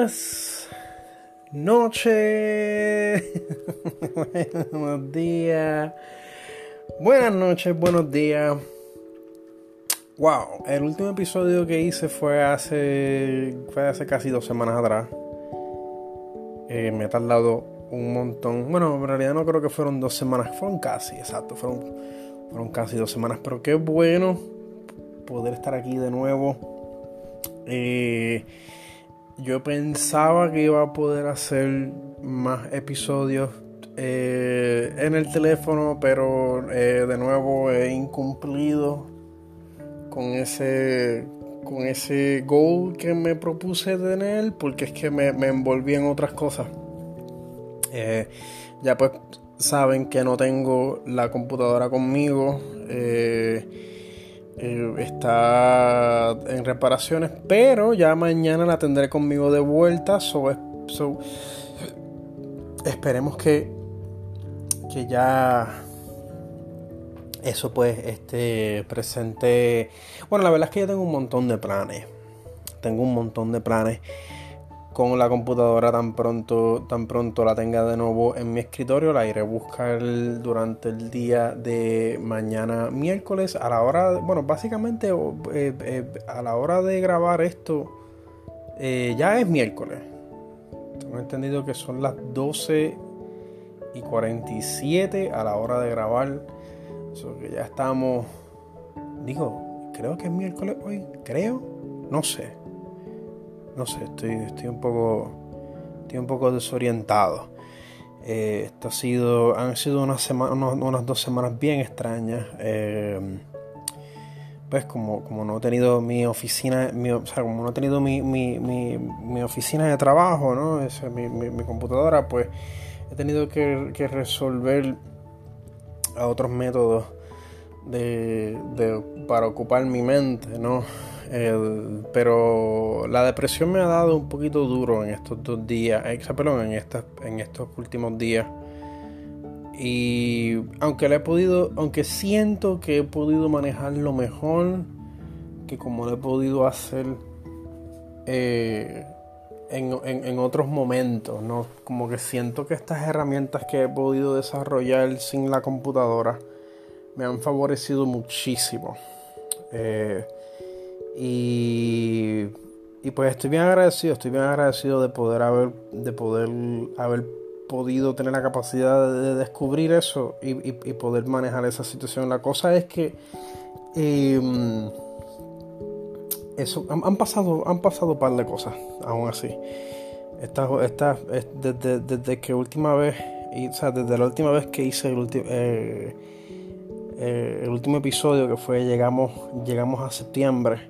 Buenas noches. buenos días. Buenas noches, buenos días. Wow, el último episodio que hice fue hace, fue hace casi dos semanas atrás. Eh, me ha tardado un montón. Bueno, en realidad no creo que fueron dos semanas, fueron casi, exacto, fueron, fueron casi dos semanas. Pero qué bueno poder estar aquí de nuevo eh, yo pensaba que iba a poder hacer más episodios eh, en el teléfono, pero eh, de nuevo he incumplido con ese con ese goal que me propuse tener porque es que me, envolví en otras cosas. ya pues saben que no tengo la computadora conmigo. Eh, está en reparaciones, pero ya mañana la tendré conmigo de vuelta. So, esperemos que, que ya eso pues esté presente. Bueno, la verdad es que yo tengo un montón de planes. Tengo un montón de planes con la computadora tan pronto, tan pronto la tenga de nuevo en mi escritorio. La iré a buscar durante el día de mañana miércoles a la hora, bueno, básicamente eh, eh, a la hora de grabar esto eh, ya es miércoles. Tengo entendido que son las 12 y 47 a la hora de grabar. Eso que ya estamos, digo, creo que es miércoles hoy, creo, no sé no sé, estoy, estoy un poco estoy un poco desorientado. Eh, esto ha sido, han sido unas, semanas, unas, dos semanas bien extrañas. Eh, pues como, como no he tenido mi oficina, o sea, como no he tenido mi, mi, mi, oficina de trabajo, ¿no? Es, mi, computadora, pues he tenido que, que resolver a otros métodos de, de, para ocupar mi mente, ¿no? Pero la depresión me ha dado un poquito duro en estos dos días, perdón, en, estas, en estos últimos días. Y aunque le he podido, aunque siento que he podido manejarlo mejor que como lo he podido hacer eh, en, en, otros momentos, ¿no? Como que siento que estas herramientas que he podido desarrollar sin la computadora me han favorecido muchísimo. Eh, y, y pues estoy bien agradecido, estoy bien agradecido de poder haber, de poder haber podido tener la capacidad de descubrir eso y, poder manejar esa situación. La cosa es que em, eso han, pasado han pasado un par de cosas aún así. Esta, esta, desde, desde que última vez, o sea, desde la última vez que hice el eh, eh, el último episodio que fue llegamos llegamos a septiembre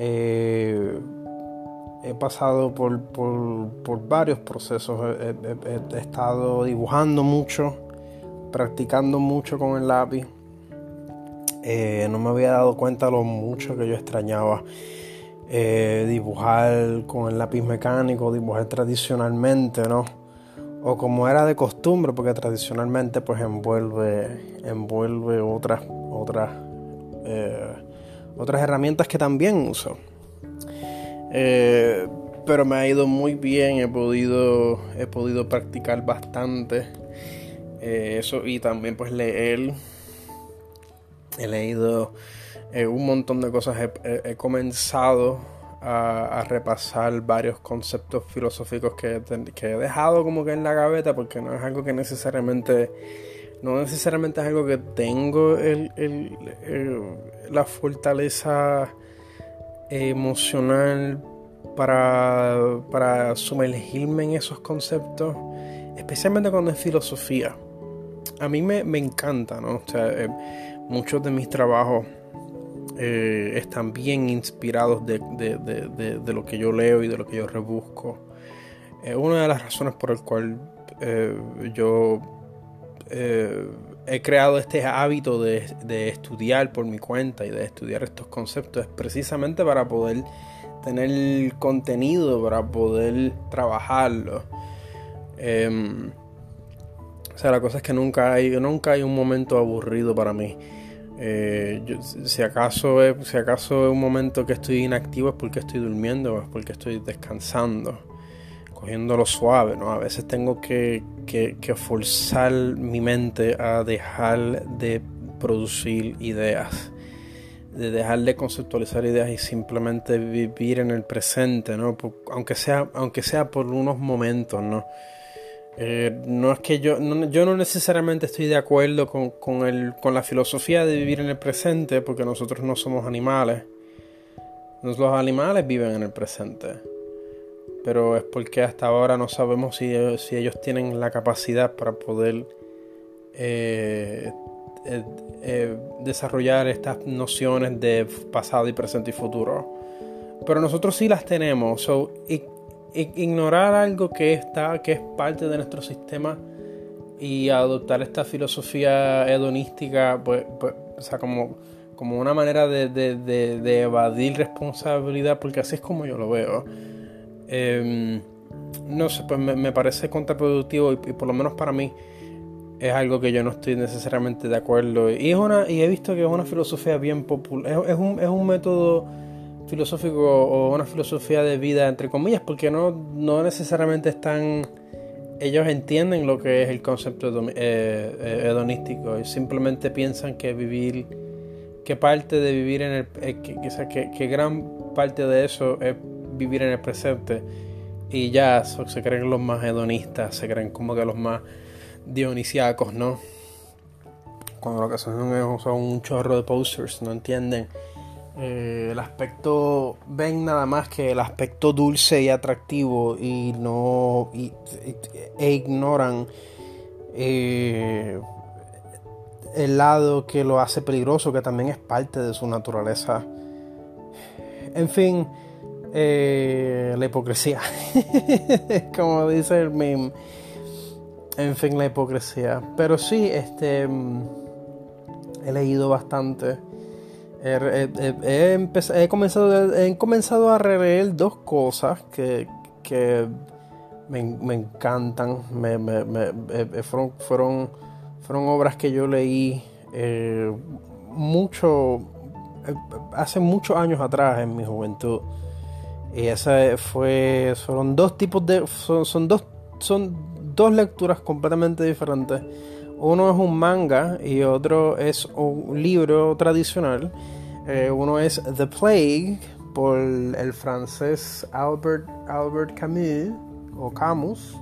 eh, he pasado por, varios procesos. He, estado dibujando mucho, practicando mucho con el lápiz. Eh, no me había dado cuenta lo mucho que yo extrañaba eh, dibujar con el lápiz mecánico, dibujar tradicionalmente, ¿no? O como era de costumbre, porque tradicionalmente pues envuelve, envuelve otras, otras otras herramientas que también uso. Eh, pero me ha ido muy bien, he podido, he podido practicar bastante eh, eso y también pues leer. He leído eh, un montón de cosas, he, comenzado a, repasar varios conceptos filosóficos que, que he dejado como que en la gaveta porque no es algo que necesariamente no necesariamente es algo que tengo la fortaleza emocional para, sumergirme en esos conceptos, especialmente cuando es filosofía. A mí me, encanta, ¿no? Eh, muchos de mis trabajos eh, están bien inspirados de, lo que yo leo y de lo que yo rebusco. una de las razones por el cual eh, yo he creado este hábito de, estudiar por mi cuenta y de estudiar estos conceptos es precisamente para poder tener contenido, para poder trabajarlo. Em, o sea, la cosa es que nunca hay, nunca hay un momento aburrido para mí. Eh, si, acaso es, si acaso es un momento que estoy inactivo es porque estoy durmiendo o es porque estoy descansando, cogiéndolo suave, ¿no? A veces tengo que, que, forzar mi mente a dejar de producir ideas, de dejar de conceptualizar ideas y simplemente vivir en el presente, ¿no? aunque, sea, aunque sea por unos momentos, ¿no? Eh, no es que yo no, yo no necesariamente estoy de acuerdo con, con, el, con la filosofía de vivir en el presente porque nosotros no somos animales. Los animales viven en el presente. Pero es porque hasta ahora no sabemos si, si ellos tienen la capacidad para poder eh, eh, desarrollar estas nociones de pasado y presente y futuro. Pero nosotros sí las tenemos. So, ignorar algo que está, que es parte de nuestro sistema y adoptar esta filosofía hedonística, pues, pues o sea, como, como una manera de, evadir responsabilidad, porque así es como yo lo veo. Em, no sé, pues me, parece contraproductivo y, por lo menos para mí es algo que yo no estoy necesariamente de acuerdo. Y, es una, y he visto que es una filosofía bien popular, es, un, es un método filosófico o una filosofía de vida, entre comillas, porque no, no necesariamente están... Ellos entienden lo que es el concepto eh, eh, hedonístico y simplemente piensan que vivir, que parte de vivir en el... Eh, que, que, gran parte de eso es vivir en el presente. Y ya se creen los más hedonistas, se creen como que los más dionisiacos, ¿no? Cuando lo que son, son un chorro de posters, no entienden eh, el aspecto ven nada más que el aspecto dulce y atractivo y no e ignoran eh, el lado que lo hace peligroso que también es parte de su naturaleza. En fin eh, la hipocresía como dice el meme en fin la hipocresía pero sí este he leído bastante He, comenzado, he comenzado a releer dos cosas que, me, encantan. Me, fueron, fueron, fueron obras que yo leí eh, mucho, eh, hace muchos años atrás en mi juventud. Y esa fue, fueron dos tipos de, son, son dos, son dos lecturas completamente diferentes uno es un manga y otro es un libro tradicional. Eh, uno es The Plague por el francés Albert, Albert Camus o Camus.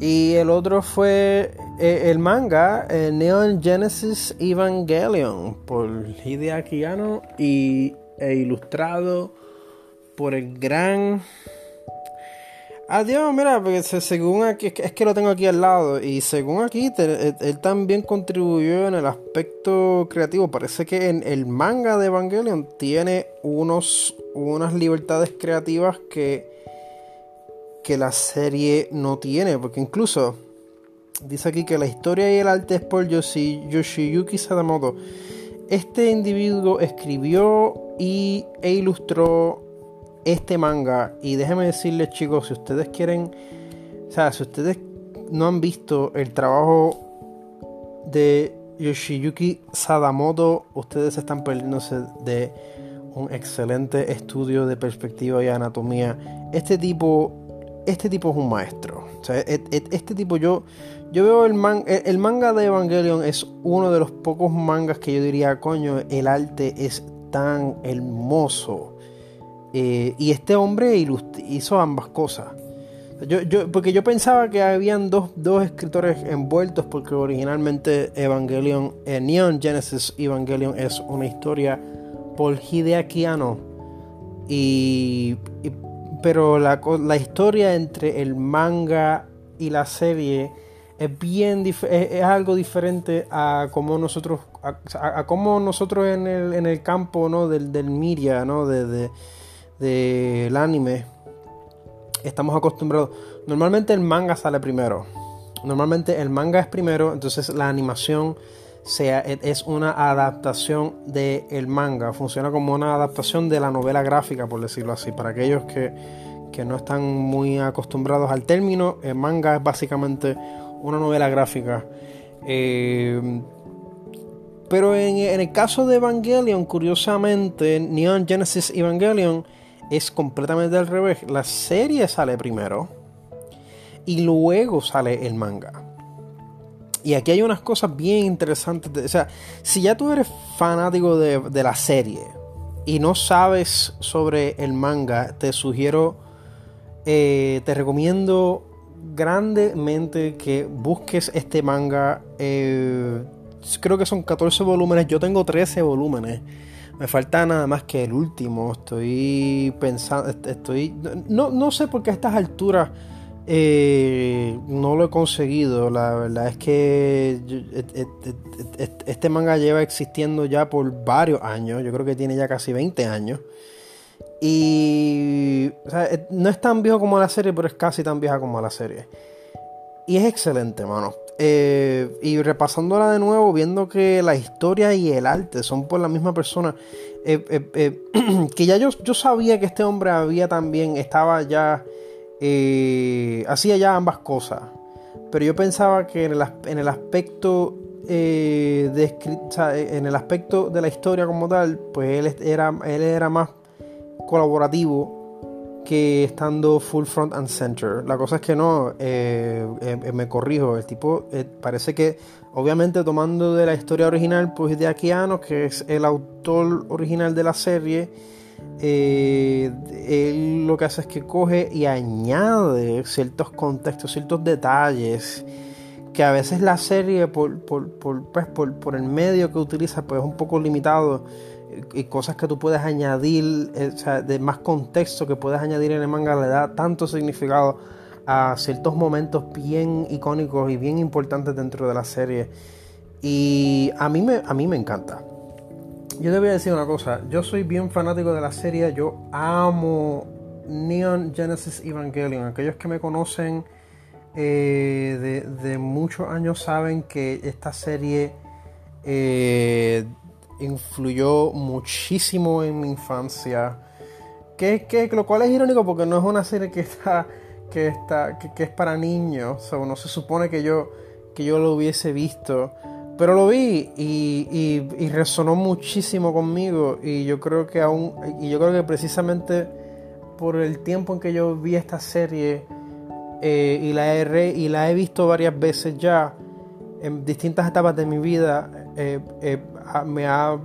Y el otro fue eh, el manga eh, Neon Genesis Evangelion por Hideaki Anno y e ilustrado por el gran Adiós, mira, porque según aquí, es que lo tengo aquí al lado, y según aquí, él, también contribuyó en el aspecto creativo. Parece que en el manga de Evangelion tiene unos, unas libertades creativas que, que la serie no tiene, porque incluso dice aquí que la historia y el arte es por Yoshiyuki Sadamoto. Este individuo escribió y, e ilustró este manga. Y déjenme decirles, chicos, si ustedes quieren, o sea, si ustedes no han visto el trabajo de Yoshiyuki Sadamoto, ustedes están perdiéndose de un excelente estudio de perspectiva y anatomía. Este tipo, este tipo es un maestro. O sea, este tipo yo, yo veo el, man, el manga de Evangelion es uno de los pocos mangas que yo diría, coño, el arte es tan hermoso eh, y este hombre hizo ambas cosas. Yo, porque yo pensaba que habían dos, escritores envueltos porque originalmente Evangelion, eh, Neon Genesis Evangelion es una historia por Hideaki. Y, pero la, la, historia entre el manga y la serie es bien es, algo diferente a como nosotros a, como nosotros en el, en el campo ¿no? del, del Miria, ¿no? de del anime estamos acostumbrados. Normalmente el manga sale primero. Normalmente el manga es primero, entonces la animación sea, es una adaptación del manga. Funciona como una adaptación de la novela gráfica, por decirlo así. Para aquellos que, que no están muy acostumbrados al término, el manga es básicamente una novela gráfica. Eh, Pero en, el caso de Evangelion, curiosamente, Neon Genesis Evangelion es completamente al revés. La serie sale primero y luego sale el manga. Y aquí hay unas cosas bien interesantes. o sea, si ya tú eres fanático de, de, la serie y no sabes sobre el manga, te sugiero, eh, te recomiendo grandemente que busques este manga. Eh, creo que son 14 volúmenes, yo tengo 13 volúmenes. Me falta nada más que el último. Estoy pensando, estoy, no, no sé por qué a estas alturas eh, no lo he conseguido. La verdad es que este manga lleva existiendo ya por varios años. Yo creo que tiene ya casi 20 años. Y no es tan viejo como la serie, pero es casi tan vieja como la serie. Y es excelente, mano. Eh, y repasándola de nuevo, viendo que la historia y el arte son por la misma persona, eh, eh, que ya yo, yo sabía que este hombre había también, estaba ya, hacía ya ambas cosas, pero yo pensaba que en el, en el aspecto de, en el aspecto de la historia como tal, pues él era, él era más colaborativo que estando full front and center. La cosa es que no, eh, eh, me corrijo, el tipo eh, parece que, obviamente tomando de la historia original, pues de Akiano, que es el autor original de la serie, él lo que hace es que coge y añade ciertos contextos, ciertos detalles que a veces la serie por, por, por, pues, por, por el medio que utiliza pues es un poco limitado y cosas que tú puedes añadir, eh, o sea, de más contexto que puedes añadir en el manga, le da tanto significado a ciertos momentos bien icónicos y bien importantes dentro de la serie. Y a mí me, a mí me encanta. Yo te voy a decir una cosa, yo soy bien fanático de la serie, yo amo Neon Genesis Evangelion. Aquellos que me conocen eh, de, muchos años saben que esta serie eh, influyó muchísimo en mi infancia. Que, que, lo cual es irónico porque no es una serie que está que está que, es para niños o no se supone que yo que yo lo hubiese visto pero lo vi y, y, resonó muchísimo conmigo y yo creo que aún y yo creo que precisamente por el tiempo en que yo vi esta serie eh, y la he y la he visto varias veces ya en distintas etapas de mi vida eh, eh, me ha,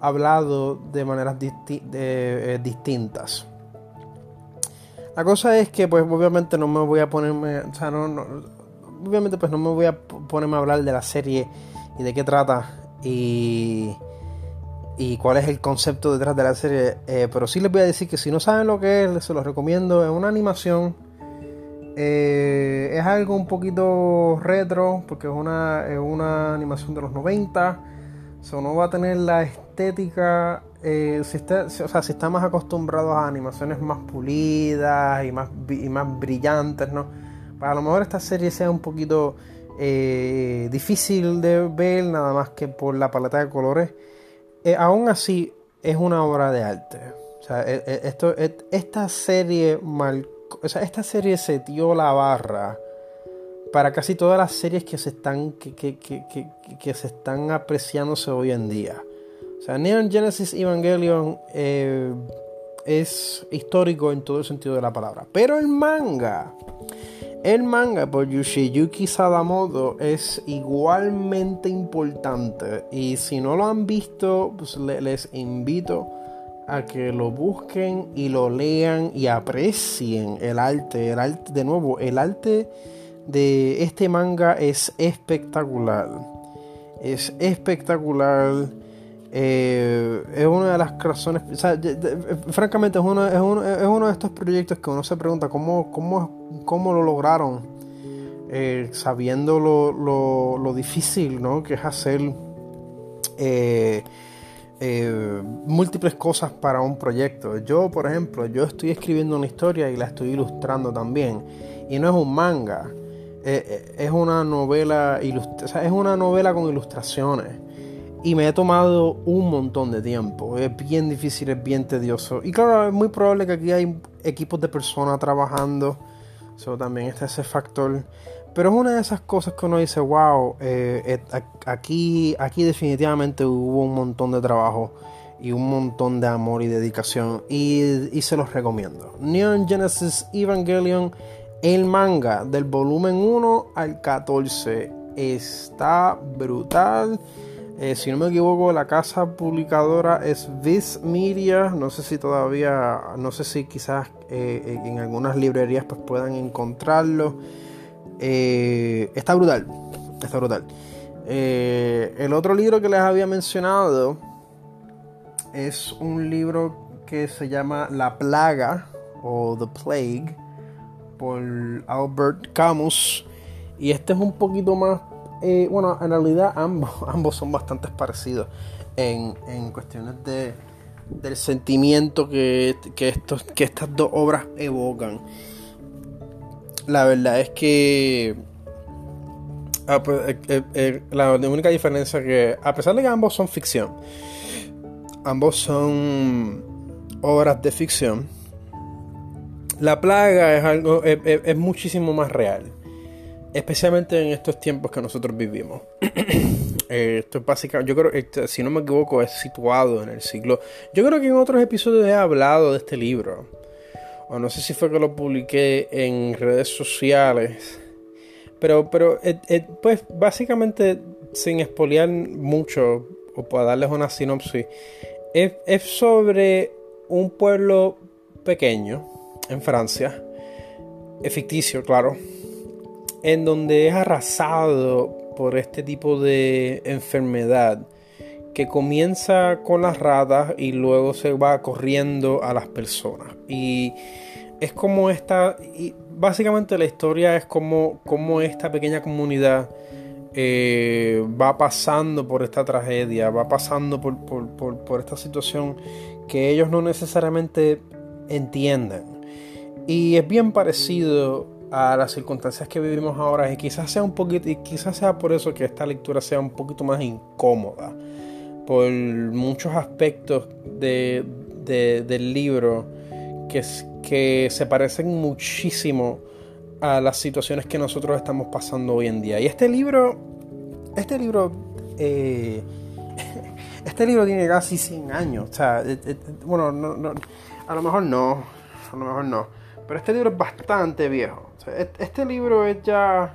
hablado de maneras eh, distintas. La cosa es que, pues, obviamente no me voy a ponerme, obviamente, pues, no me voy a ponerme a hablar de la serie y de qué trata y, y cuál es el concepto detrás de la serie, eh, pero sí les voy a decir que si no saben lo que es, se los recomiendo. Es una animación. Eh, es algo un poquito retro porque es una, es una animación de los 90 So, no va a tener la estética. Eh, si, está, o sea, si está más acostumbrado a animaciones más pulidas y más, y más brillantes, ¿no? Para a lo mejor esta serie sea un poquito eh, difícil de ver, nada más que por la paleta de colores. Eh, aún así, es una obra de arte. O sea, esto, esta serie mal, o sea, esta serie se dio la barra para casi todas las series que se están, que, que, que, se están apreciándose hoy en día. O sea, Neon Genesis Evangelion eh, es histórico en todo el sentido de la palabra. Pero el manga, el manga por Yoshiyuki Sadamoto es igualmente importante. Y si no lo han visto, pues les invito a que lo busquen y lo lean y aprecien el arte. El arte, de nuevo, el arte de este manga es espectacular. Es espectacular. Eh, es una de las razones. francamente, es uno, es, uno, es uno, de estos proyectos que uno se pregunta cómo, cómo, cómo lo lograron. Eh, sabiendo lo, lo, difícil ¿no? que es hacer eh, múltiples cosas para un proyecto. Yo, por ejemplo, yo estoy escribiendo una historia y la estoy ilustrando también. Y no es un manga eh, eh, es una novela es una novela con ilustraciones y me he tomado un montón de tiempo. Es bien difícil, es bien tedioso. Y claro, es muy probable que aquí hay equipos de personas trabajando. Eso también está ese factor. Pero es una de esas cosas que uno dice, wow, eh, aquí, aquí definitivamente hubo un montón de trabajo y un montón de amor y dedicación y, se los recomiendo. Neon Genesis Evangelion, el manga del volumen 1 al 14 está brutal. Eh, si no me equivoco, la casa publicadora es Viz Media. No sé si todavía, no sé si quizás eh, en algunas librerías pues puedan encontrarlo. Eh, está brutal, está brutal. el otro libro que les había mencionado es un libro que se llama La Plaga o The Plague por Albert Camus. Y este es un poquito más eh, bueno, en realidad ambos, ambos son bastante parecidos en, cuestiones de, del sentimiento que, estos, que estas dos obras evocan. La verdad es que ah, pues, eh, eh, la única diferencia que, a pesar de que ambos son ficción, ambos son obras de ficción, la plaga es algo, es muchísimo más real especialmente en estos tiempos que nosotros vivimos. Eh, esto es básicamente, yo creo, que si no me equivoco, es situado en el siglo. Yo creo que en otros episodios he hablado de este libro. O no sé si fue que lo publiqué en redes sociales. Pero, pero eh, eh, pues básicamente, sin expoliar mucho, o para darles una sinopsis, es, es sobre un pueblo pequeño en Francia. Es ficticio, claro en donde es arrasado por este tipo de enfermedad que comienza con las ratas y luego se va corriendo a las personas. Y es como esta, y básicamente la historia es como, como esta pequeña comunidad eh, va pasando por esta tragedia, va pasando por, por esta situación que ellos no necesariamente entienden. Y es bien parecido a las circunstancias que vivimos ahora y quizás sea un poquito y quizás sea por eso que esta lectura sea un poquito más incómoda por muchos aspectos de, del libro que, que se parecen muchísimo a las situaciones que nosotros estamos pasando hoy en día. Y este libro este libro eh, este libro tiene casi 100 años o sea eh, eh, bueno a lo mejor no a lo mejor no pero este libro es bastante viejo este libro es ya,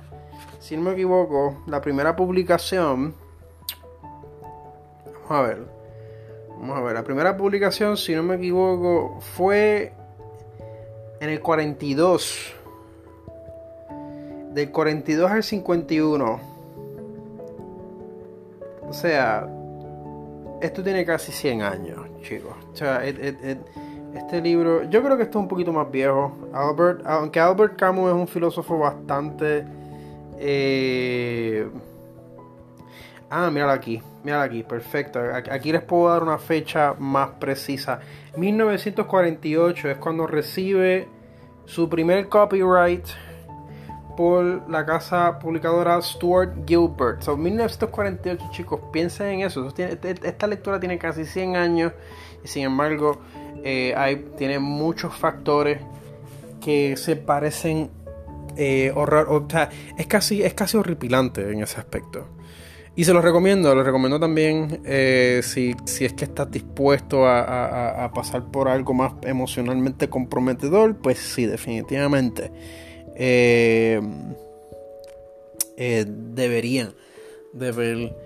si no me equivoco, la primera publicación. Vamos a ver. Vamos a ver. La primera publicación, si no me equivoco, fue en el 42. Del 42 al 51. O sea, esto tiene casi 100 años, chicos. O sea, este libro, yo creo que esto es un poquito más viejo. Albert, aunque Albert Camus es un filósofo bastante. Eh, ah, míralo aquí, míralo aquí, perfecto. Aquí les puedo dar una fecha más precisa. 1948 es cuando recibe su primer copyright por la casa publicadora Stuart Gilbert. Son 1948, chicos, piensen en eso. Esta lectura tiene casi 100 años y sin embargo eh, tiene muchos factores que se parecen eh, es casi, es casi horripilante en ese aspecto. Y se los recomiendo, los recomiendo también eh, si, es que estás dispuesto a, pasar por algo más emocionalmente comprometedor, pues sí, definitivamente. deberían de ver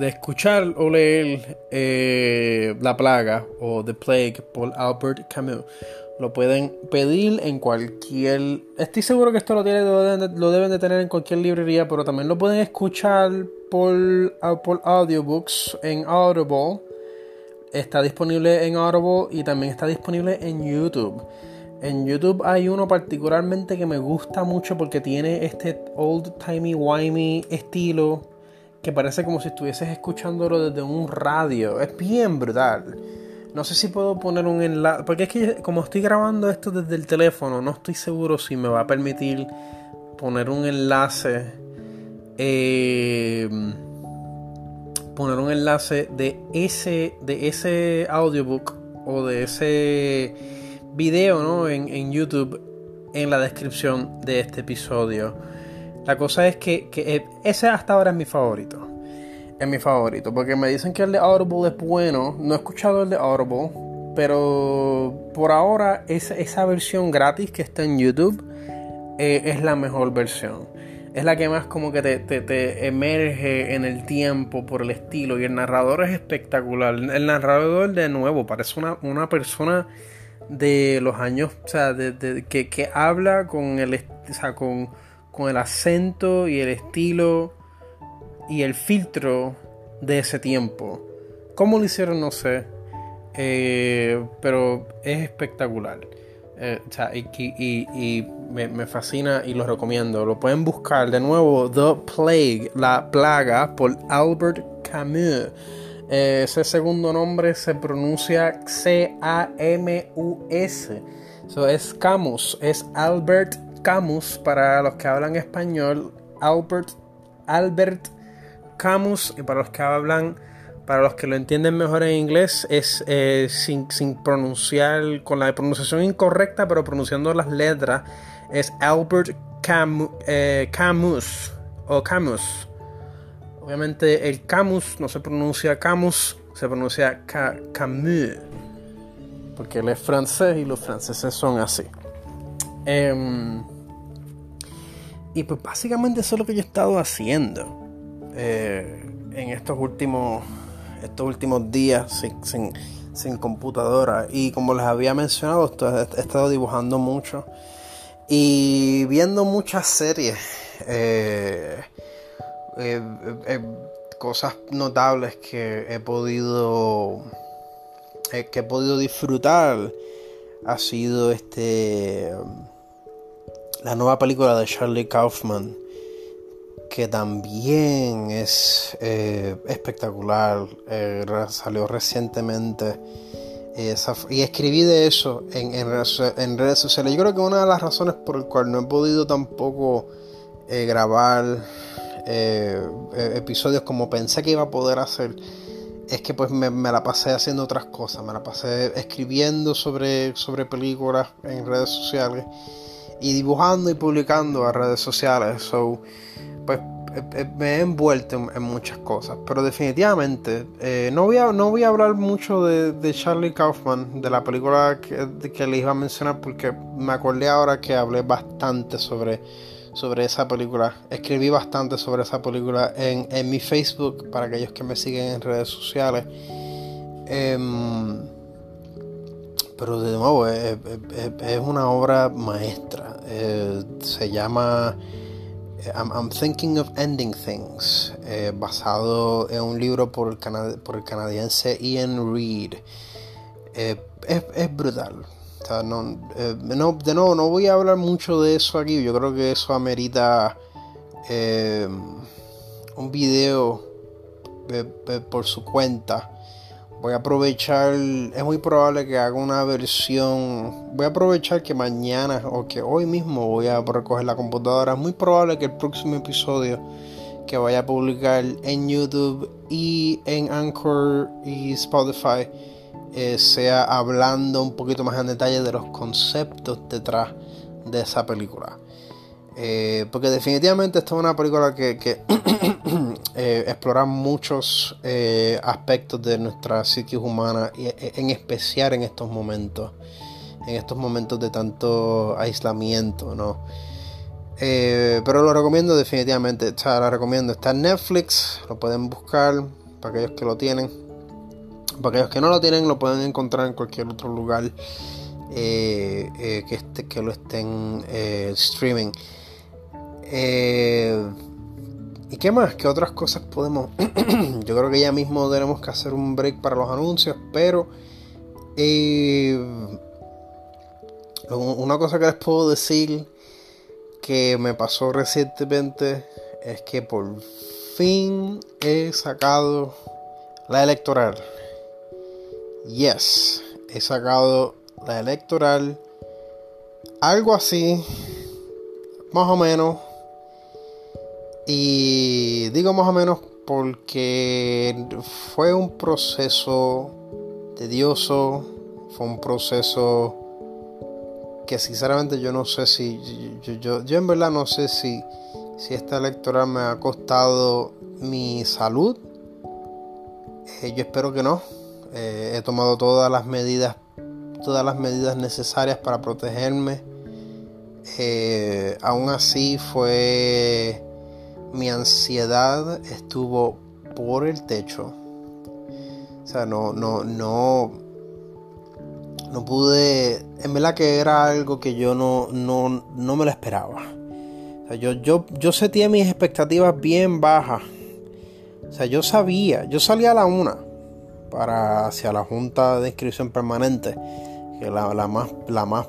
de escuchar o leer eh, La Plaga o The Plague por Albert Camus. Lo pueden pedir en cualquier... Estoy seguro que esto lo, tiene, lo, deben, de, tener en cualquier librería, pero también lo pueden escuchar por, por audiobooks en Audible. Está disponible en Audible y también está disponible en YouTube. En YouTube hay uno particularmente que me gusta mucho porque tiene este old timey wimey estilo que parece como si estuvieses escuchándolo desde un radio. Es bien brutal. No sé si puedo poner un enlace, porque es que como estoy grabando esto desde el teléfono, no estoy seguro si me va a permitir poner un enlace. Eh, poner un enlace de ese, de ese audiobook o de ese video ¿no? en, en YouTube en la descripción de este episodio. La cosa es que, eh, ese hasta ahora es mi favorito. Es mi favorito. Porque me dicen que el de Audible es bueno. No he escuchado el de Audible. Pero por ahora esa, esa versión gratis que está en YouTube eh, es la mejor versión. Es la que más como que te, te, emerge en el tiempo por el estilo. Y el narrador es espectacular. El narrador de nuevo parece una, una persona de los años, o sea, de, que, que, habla con el, o sea, con, con el acento y el estilo y el filtro de ese tiempo. ¿Cómo lo hicieron? No sé. Eh, pero es espectacular. Eh, o sea, y, y, me, fascina y lo recomiendo. Lo pueden buscar de nuevo, The Plague, la plaga, por Albert Camus. Eh, ese segundo nombre se pronuncia C-A-M-U-S. Eso es Camus, es Albert Camus para los que hablan español. Albert, Albert Camus y para los que hablan, para los que lo entienden mejor en inglés, es eh, sin, pronunciar, con la pronunciación incorrecta, pero pronunciando las letras, es Albert eh, Camus o Camus. Obviamente el Camus no se pronuncia Camus, se pronuncia Camus. Porque él es francés y los franceses son así. Em, y pues básicamente eso es lo que yo he estado haciendo eh, en estos últimos, estos últimos días sin, computadora. Y como les había mencionado, he estado dibujando mucho y viendo muchas series. Eh, eh, cosas notables que he podido que he podido disfrutar ha sido este la nueva película de Charlie Kaufman que también es espectacular salió recientemente y escribí de eso en, en, redes sociales. Yo creo que una de las razones por el cual no he podido tampoco grabar eh, eh, episodios como pensé que iba a poder hacer, es que pues me, la pasé haciendo otras cosas, me la pasé escribiendo sobre, sobre películas en redes sociales y dibujando y publicando a redes sociales. So, pues eh, me he envuelto en, muchas cosas, pero definitivamente no, voy a, no voy a hablar mucho de, Charlie Kaufman, de la película que, que les iba a mencionar, porque me acordé ahora que hablé bastante sobre sobre esa película. Escribí bastante sobre esa película en, mi Facebook para aquellos que me siguen en redes sociales. Em, pero de nuevo, es, una obra maestra. Eh, se llama I'm, Thinking of Ending Things, eh, basado en un libro por el, por el canadiense Ian Reid. Eh, es brutal eh, no, de nuevo, no voy a hablar mucho de eso aquí. Yo creo que eso amerita eh, un video eh, por su cuenta. Voy a aprovechar, es muy probable que haga una versión. Voy a aprovechar que mañana o que hoy mismo voy a recoger la computadora. Es muy probable que el próximo episodio que vaya a publicar en YouTube y en Anchor y Spotify eh, sea hablando un poquito más en detalle de los conceptos detrás de esa película. Eh, porque definitivamente esta es una película que, eh, explora muchos aspectos de nuestra psique humana, y, en especial en estos momentos, en estos momentos de tanto aislamiento, ¿no? pero lo recomiendo definitivamente, está, lo recomiendo, está en Netflix, lo pueden buscar para aquellos que lo tienen. Para aquellos que no lo tienen, lo pueden encontrar en cualquier otro lugar eh, eh, que, este, que lo estén eh, streaming. ¿Y qué más? ¿Qué otras cosas podemos? Yo creo que ya mismo tenemos que hacer un break para los anuncios, pero una cosa que les puedo decir que me pasó recientemente es que por fin he sacado la electoral. Yes, he sacado la electoral. Algo así, más o menos. Y digo más o menos porque fue un proceso tedioso, fue un proceso que sinceramente yo no sé si, yo, yo, en verdad no sé si, si esta electoral me ha costado mi salud. Eh, yo espero que no. Eh, he tomado todas las medidas, todas las medidas necesarias para protegerme. Eh, aún así fue mi ansiedad estuvo por el techo. O sea, no, no, no, no pude. En verdad que era algo que yo no, no, no me lo esperaba. O sea, yo, yo, yo sentía mis expectativas bien bajas. O sea, yo sabía, yo salía a la una para hacia la junta de inscripción permanente, que la, la más, la más,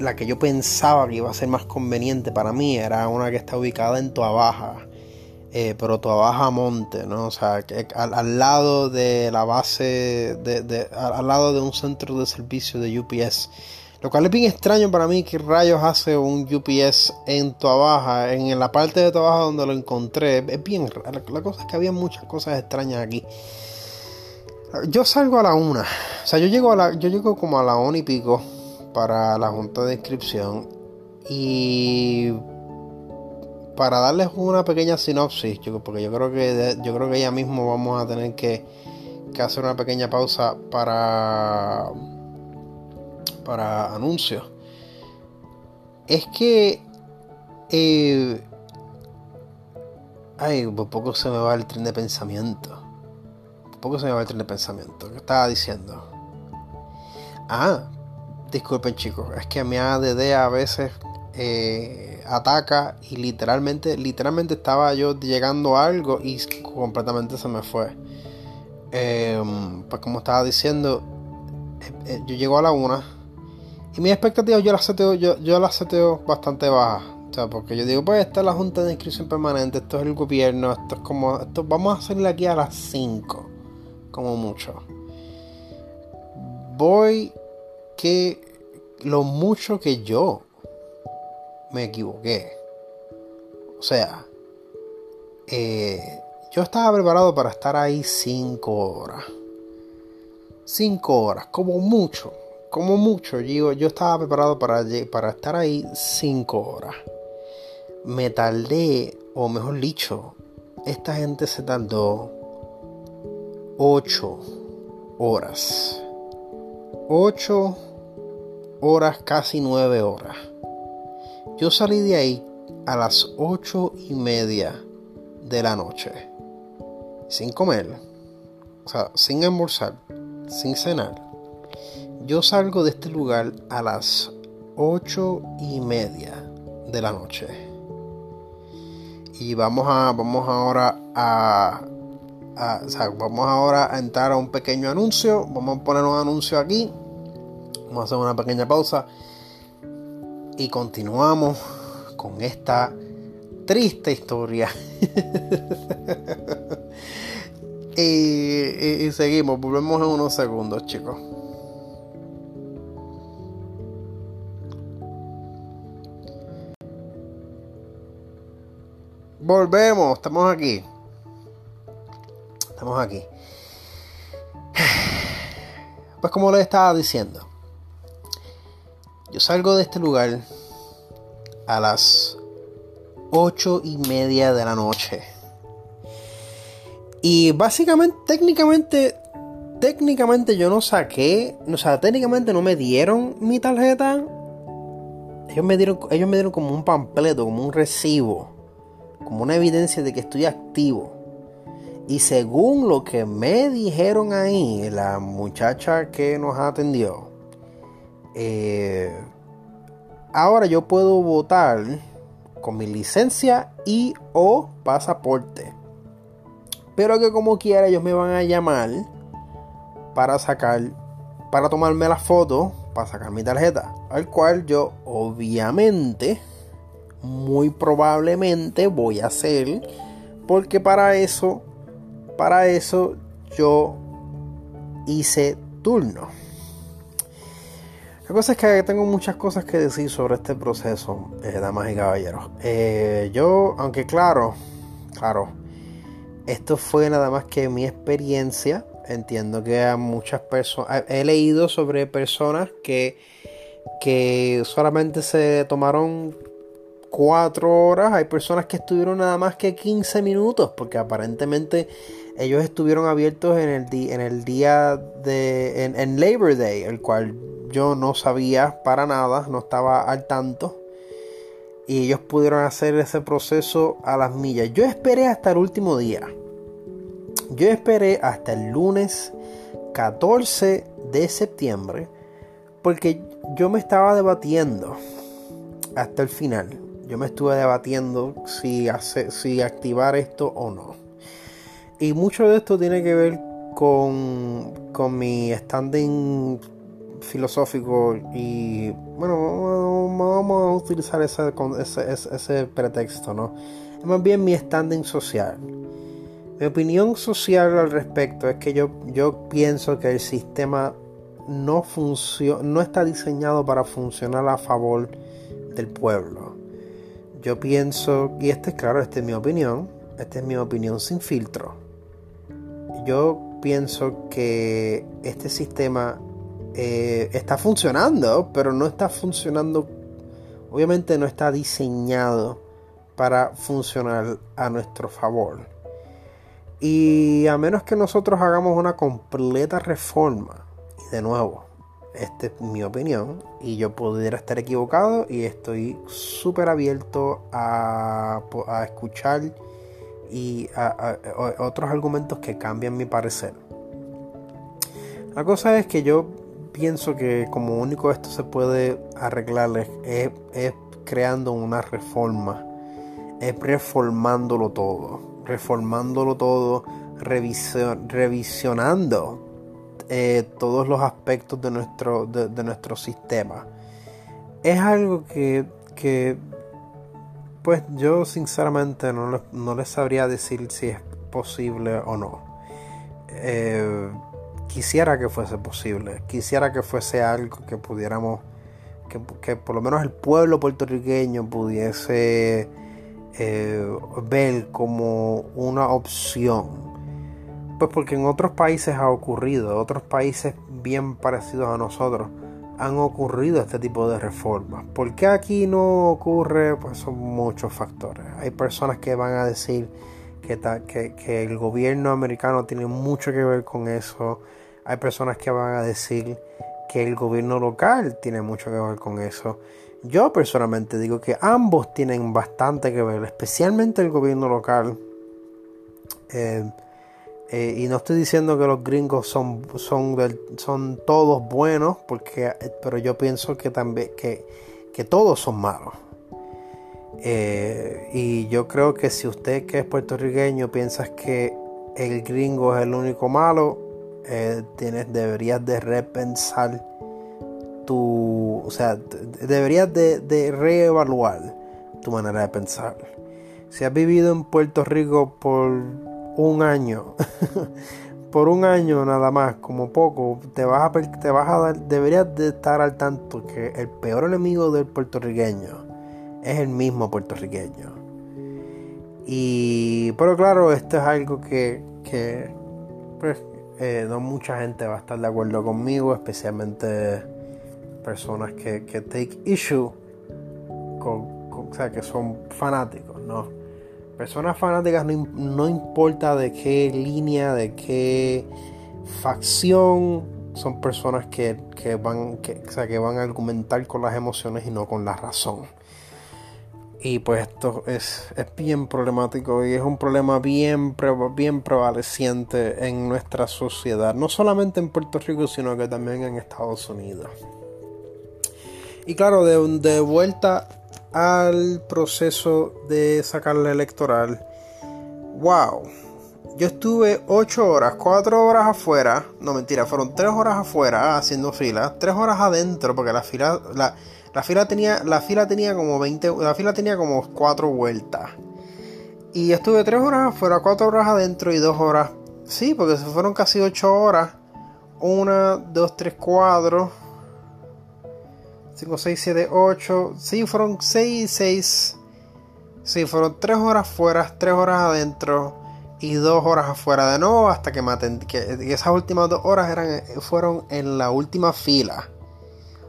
la que yo pensaba que iba a ser más conveniente para mí era una que está ubicada en Toa Baja, eh, pero Toa Baja Monte, ¿no? O sea, al, lado de la base, de, al lado de un centro de servicio de UPS. Lo cual es bien extraño para mí que rayos hace un UPS en Toa Baja, en la parte de Toa Baja donde lo encontré. Es bien raro. La cosa es que había muchas cosas extrañas aquí. Yo salgo a la una. O sea, yo llego, a la, yo llego como a la una y pico para la junta de inscripción. Y para darles una pequeña sinopsis, porque yo creo que yo creo que ya mismo vamos a tener que, hacer una pequeña pausa para para anuncios, es que... Eh, ay, por poco se me va el tren de pensamiento. Por poco se me va el tren de pensamiento. ¿Qué estaba diciendo? Ah, disculpen chicos, es que mi ADD a veces eh, ataca y literalmente, literalmente estaba yo llegando a algo y completamente se me fue. Em, pues como estaba diciendo, eh, yo llego a la una y mis expectativas yo las seteo, yo, yo las seteo bastante bajas. O sea, porque yo digo, pues esta es la junta de inscripción permanente, esto es el gobierno, esto es como, esto, vamos a salir aquí a las 5, como mucho. Voy que lo mucho que yo me equivoqué. O sea, eh, yo estaba preparado para estar ahí 5 horas. 5 horas, como mucho como mucho, yo, yo estaba preparado para, para estar ahí 5 horas. Me tardé, o mejor dicho, esta gente se tardó 8 horas. 8 horas, casi 9 horas. Yo salí de ahí a las 8 y media de la noche. Sin comer. O sea, sin almorzar. Sin cenar yo salgo de este lugar a las ocho y media de la noche. Y vamos a. Vamos ahora a. vamos ahora a entrar a un pequeño anuncio. Vamos a poner un anuncio aquí. Vamos a hacer una pequeña pausa. Y continuamos con esta triste historia. y seguimos. Volvemos en unos segundos, chicos. Volvemos, estamos aquí. Estamos aquí. Pues como les estaba diciendo, salgo de este lugar a las ocho y media de la noche. Y básicamente, técnicamente, técnicamente yo no saqué, o sea, técnicamente no me dieron mi tarjeta. Ellos me dieron, ellos me dieron como un pampleto, como un recibo como una evidencia de que estoy activo. Y según lo que me dijeron ahí, la muchacha que nos atendió, eh, ahora yo puedo votar con mi licencia y o pasaporte. Pero que como quiera ellos me van a llamar para sacar, para tomarme la foto, para sacar mi tarjeta. Al cual yo obviamente muy probablemente voy a hacer porque para eso para eso yo hice turno la cosa es que tengo muchas cosas que decir sobre este proceso eh, damas y caballeros. Eh, yo aunque claro claro esto fue nada más que mi experiencia. Entiendo que a muchas personas he leído sobre personas que que solamente se tomaron cuatro horas, hay personas que estuvieron nada más que 15 minutos, porque aparentemente ellos estuvieron abiertos en el, en el día de en, Labor Day, el cual yo no sabía para nada, no estaba al tanto. Y ellos pudieron hacer ese proceso a las millas. Yo esperé hasta el último día. Yo esperé hasta el lunes 14 de septiembre porque yo me estaba debatiendo hasta el final. Yo me estuve debatiendo si, si activar esto o no. Y mucho de esto tiene que ver con, con mi standing filosófico y bueno, vamos a utilizar ese, ese, ese pretexto, ¿no? Es más bien mi standing social. Mi opinión social al respecto es que yo, yo pienso que el sistema no, no está diseñado para funcionar a favor del pueblo. Yo pienso, y este es claro, esta es mi opinión, esta es mi opinión sin filtro yo pienso que este sistema eh, está funcionando, pero no está funcionando, obviamente no está diseñado para funcionar a nuestro favor. Y a menos que nosotros hagamos una completa reforma, y de nuevo, esta es mi opinión, y yo pudiera estar equivocado, y estoy súper abierto a, a escuchar y otros argumentos que cambian mi parecer. La cosa es que yo pienso que como único esto se puede arreglar es, creando una reforma, es reformándolo todo, reformándolo todo, revisionando eh, todos los aspectos de nuestro, de, nuestro sistema. Es algo que, que pues yo sinceramente no, les sabría decir si es posible o no. Eh, quisiera que fuese posible, quisiera que fuese algo que pudiéramos, que, por lo menos el pueblo puertorriqueño pudiese eh, ver como una opción. Pues porque en otros países ha ocurrido, otros países bien parecidos a nosotros han ocurrido este tipo de reformas. ¿Por qué aquí no ocurre? Pues son muchos factores. Hay personas que van a decir que, que, el gobierno americano tiene mucho que ver con eso. Hay personas que van a decir que el gobierno local tiene mucho que ver con eso. Yo personalmente digo que ambos tienen bastante que ver, especialmente el gobierno local. Eh, eh, y no estoy diciendo que los gringos son, son, todos buenos, porque, pero yo pienso que también que, todos son malos. Eh, y yo creo que si usted que es puertorriqueño piensas que el gringo es el único malo, eh, tienes, deberías de repensar tu, o sea, deberías de, reevaluar tu manera de pensar. Si has vivido en Puerto Rico por un año, por un año nada más, como poco, te vas a, te vas a dar, deberías de estar al tanto que el peor enemigo del puertorriqueño es el mismo puertorriqueño. Y, pero claro, esto es algo que, que pues, eh, no mucha gente va a estar de acuerdo conmigo, especialmente personas que, que take issue con, o sea, que son fanáticos, ¿no? Personas fanáticas no, importa de qué línea, de qué facción, son personas que, van, que, que van a argumentar con las emociones y no con la razón. Y pues esto es, bien problemático y es un problema bien, bien prevaleciente en nuestra sociedad, no solamente en Puerto Rico, sino que también en Estados Unidos. Y claro, de, de vuelta al proceso de sacarla electoral, wow, yo estuve 8 horas, 4 horas afuera, no mentira, fueron 3 horas afuera haciendo fila, 3 horas adentro, porque la fila, la, fila tenía, la fila tenía como 20, la fila tenía como 4 vueltas. Y estuve 3 horas afuera, 4 horas adentro y 2 horas, sí, porque se fueron casi 8 horas. 1, 2, 3, 4 5, 6, 7, 8. Sí, fueron 6 6. Sí, fueron 3 horas fuera, 3 horas adentro y 2 horas afuera de nuevo hasta que maten. Que esas últimas 2 horas eran, fueron en la última fila.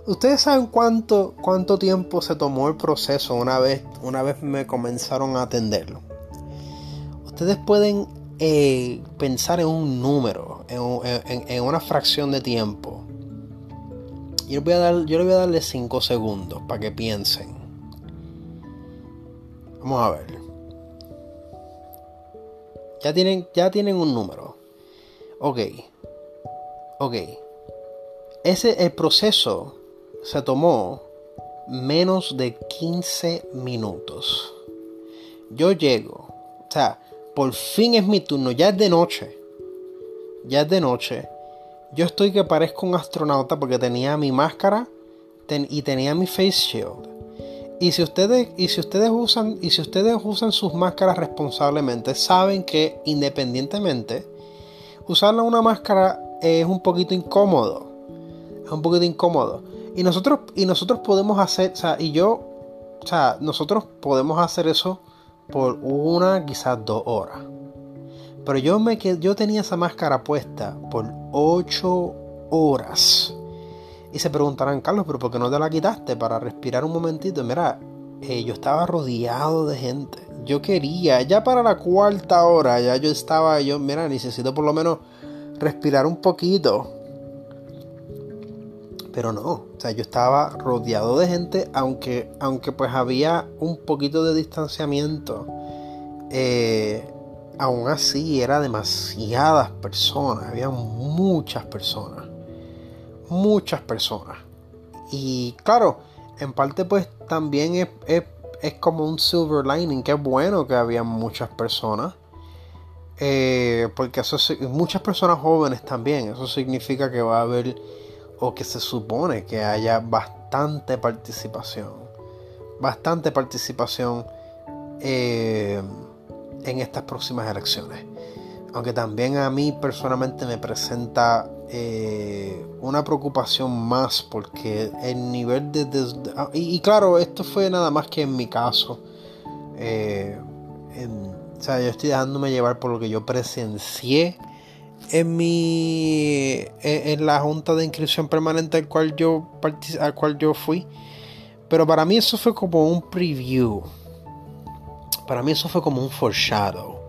Ustedes saben cuánto, cuánto tiempo se tomó el proceso una vez, una vez me comenzaron a atenderlo. Ustedes pueden eh, pensar en un número, en, una fracción de tiempo. Yo, voy a dar, yo le voy a darle 5 segundos para que piensen. Vamos a ver. Ya tienen, ya tienen un número. Ok. Ok. Ese, el proceso se tomó menos de 15 minutos. Yo llego. O sea, por fin es mi turno. Ya es de noche. Ya es de noche. Yo estoy que parezco un astronauta porque tenía mi máscara y tenía mi face shield. Y si ustedes, y si ustedes usan, y si ustedes usan sus máscaras responsablemente, saben que independientemente, usar una máscara es un poquito incómodo. Es un poquito incómodo. Y nosotros, y nosotros podemos hacer, o sea, y yo, o sea, nosotros podemos hacer eso por una, quizás dos horas. Pero yo me yo tenía esa máscara puesta por ocho horas. Y se preguntarán, Carlos, pero ¿por qué no te la quitaste para respirar un momentito? Mira, eh, yo estaba rodeado de gente. Yo quería, ya para la cuarta hora, ya yo estaba, yo, mira, necesito por lo menos respirar un poquito. Pero no, o sea, yo estaba rodeado de gente, aunque, aunque pues había un poquito de distanciamiento. Eh, aún así era demasiadas personas, había muchas personas muchas personas. Y claro, en parte pues también es, como un silver lining, que es bueno que había muchas personas. Eh, porque eso muchas personas jóvenes también, eso significa que va a haber o que se supone que haya bastante participación, bastante participación eh, en estas próximas elecciones. Aunque también a mí personalmente me presenta eh, una preocupación más porque el nivel de... Y, claro, esto fue nada más que en mi caso. Eh, o sea, yo estoy dejándome llevar por lo que yo presencié en mi en, la junta de inscripción permanente al cual yo al cual yo fui pero para mí eso fue como un preview para mí eso fue como un foreshadow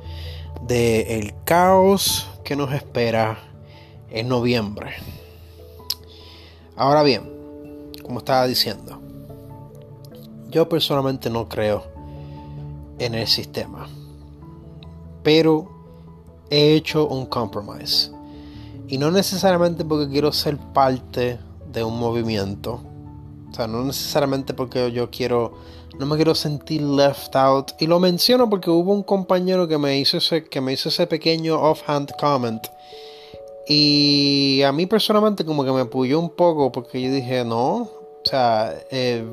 de el caos que nos espera en noviembre. Ahora bien, como estaba diciendo, yo personalmente no creo en el sistema, pero he hecho un compromise. Y no necesariamente porque quiero ser parte de un movimiento. O sea, no necesariamente porque yo quiero, no me quiero sentir left out. Y lo menciono porque hubo un compañero que me hizo ese, que me hizo ese pequeño offhand comment y a mí personalmente como que me puyó un poco porque yo dije, no, o sea, eh,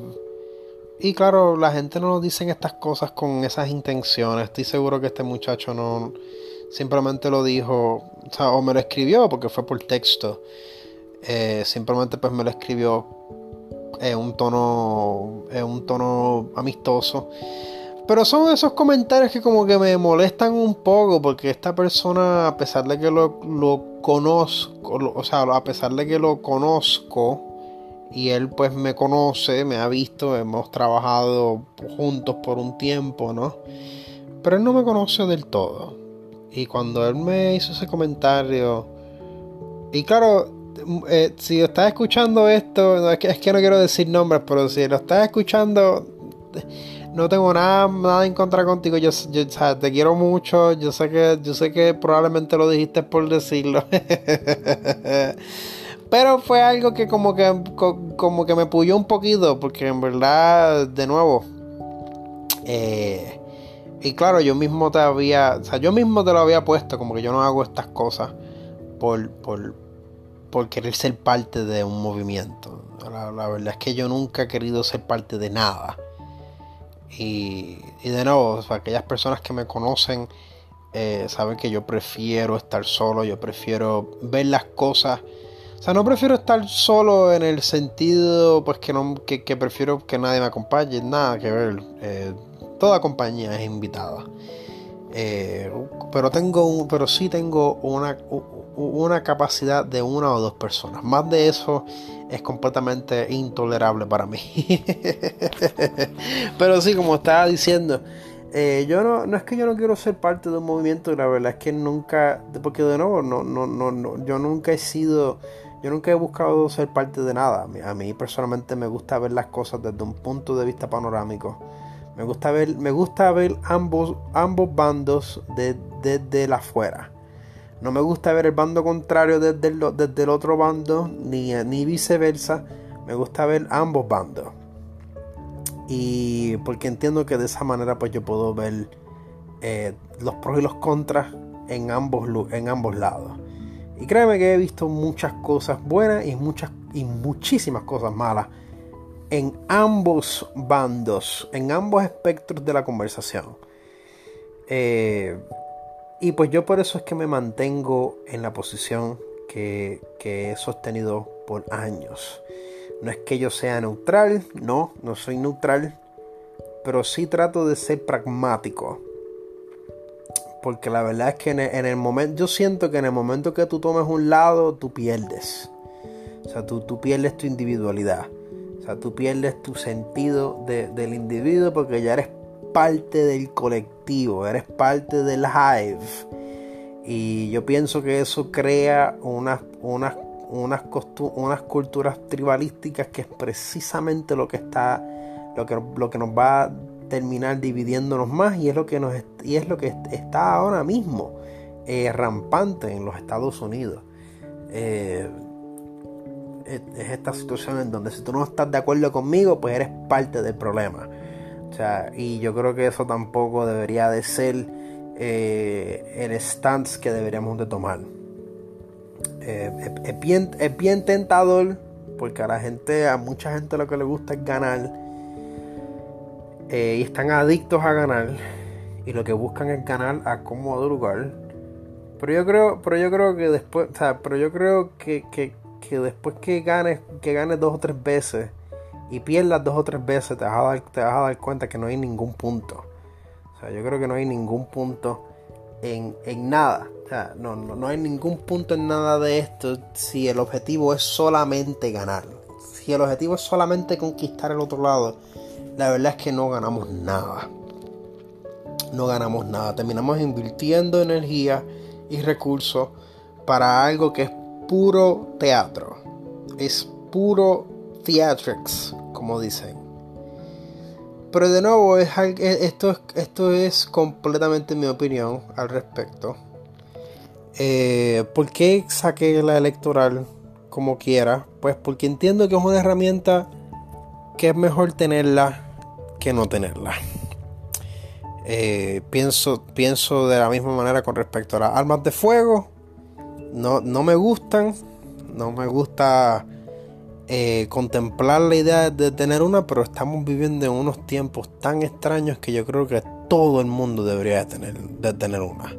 y claro, la gente no nos dicen estas cosas con esas intenciones. Estoy seguro que este muchacho no simplemente lo dijo, o, sea, o me lo escribió porque fue por texto. Eh, simplemente pues me lo escribió en un tono, en un tono amistoso. Pero son esos comentarios que como que me molestan un poco porque esta persona, a pesar de que lo, conozco, o sea, a pesar de que lo conozco y él pues me conoce, me ha visto, hemos trabajado juntos por un tiempo, ¿no? Pero él no me conoce del todo. Y cuando él me hizo ese comentario, y claro, eh, si estás escuchando esto, es, que, no quiero decir nombres, pero si lo estás escuchando no tengo nada, nada en contra contigo. Yo, te quiero mucho. Yo sé que, yo sé que probablemente lo dijiste por decirlo. Pero fue algo que como que como que me puyó un poquito. Porque en verdad, de nuevo. Eh, y claro, yo mismo te había. O sea, yo mismo te lo había puesto. Como que yo no hago estas cosas por, por, por querer ser parte de un movimiento. la verdad es que yo nunca he querido ser parte de nada. Y, de nuevo, aquellas personas que me conocen eh, saben que yo prefiero estar solo, yo prefiero ver las cosas. O sea, no prefiero estar solo en el sentido, pues que no, que, prefiero que nadie me acompañe, nada que ver. Eh, toda compañía es invitada. Eh, pero tengo pero sí tengo una, una capacidad de una o dos personas. Más de eso es completamente intolerable para mí. pero sí, como estaba diciendo, eh, yo no, no es que yo no quiero ser parte de un movimiento, la verdad es que nunca, porque de nuevo, no, no, no, no yo nunca he sido, yo nunca he buscado ser parte de nada. A mí personalmente me gusta ver las cosas desde un punto de vista panorámico. Me gusta ver, me gusta ver ambos, ambos bandos desde de, la afuera. No me gusta ver el bando contrario desde el, desde el otro bando, ni, ni viceversa. Me gusta ver ambos bandos. Y porque entiendo que de esa manera pues yo puedo ver eh, los pros y los contras en ambos, en ambos lados. Y créeme que he visto muchas cosas buenas y, muchas, y muchísimas cosas malas en ambos bandos, en ambos espectros de la conversación. Eh, y pues yo por eso es que me mantengo en la posición que, he sostenido por años. No es que yo sea neutral, no, no soy neutral, pero sí trato de ser pragmático. Porque la verdad es que en el, momento, yo siento que en el momento que tú tomes un lado, tú pierdes. O sea, tú pierdes tu individualidad. Sea, tú pierdes tu sentido del individuo porque ya eres parte del colectivo, eres parte del hive. Y yo pienso que eso crea unas, unas unas, unas culturas tribalísticas que es precisamente lo que está lo que, lo que nos va a terminar dividiéndonos más y es lo que nos y es lo que está ahora mismo eh, rampante en los Estados Unidos eh, es, esta situación en donde si tú no estás de acuerdo conmigo pues eres parte del problema o sea, y yo creo que eso tampoco debería de ser eh, el stance que deberíamos de tomar eh, es, bien, es bien tentador porque a la gente, a mucha gente lo que le gusta es ganar eh, y están adictos a ganar y lo que buscan es ganar a cómodo lugar. Pero yo creo, pero yo creo que después, pero yo creo que, después que ganes, que ganes dos o tres veces y pierdas dos o tres veces, te vas a dar, te vas a dar cuenta que no hay ningún punto. O sea, yo creo que no hay ningún punto en, en nada no, no, hay ningún punto en nada de esto si el objetivo es solamente ganar. Si el objetivo es solamente conquistar el otro lado, la verdad es que no ganamos nada. No ganamos nada. Terminamos invirtiendo energía y recursos para algo que es puro teatro. Es puro theatrics, como dicen. Pero de nuevo, es, esto, esto es completamente mi opinión al respecto. Eh, ¿Por qué saqué la electoral como quiera? Pues porque entiendo que es una herramienta que es mejor tenerla que no tenerla. Eh, pienso, pienso de la misma manera con respecto a las armas de fuego. No, no me gustan. No me gusta eh, contemplar la idea de tener una, pero estamos viviendo en unos tiempos tan extraños que yo creo que todo el mundo debería tener, de tener una.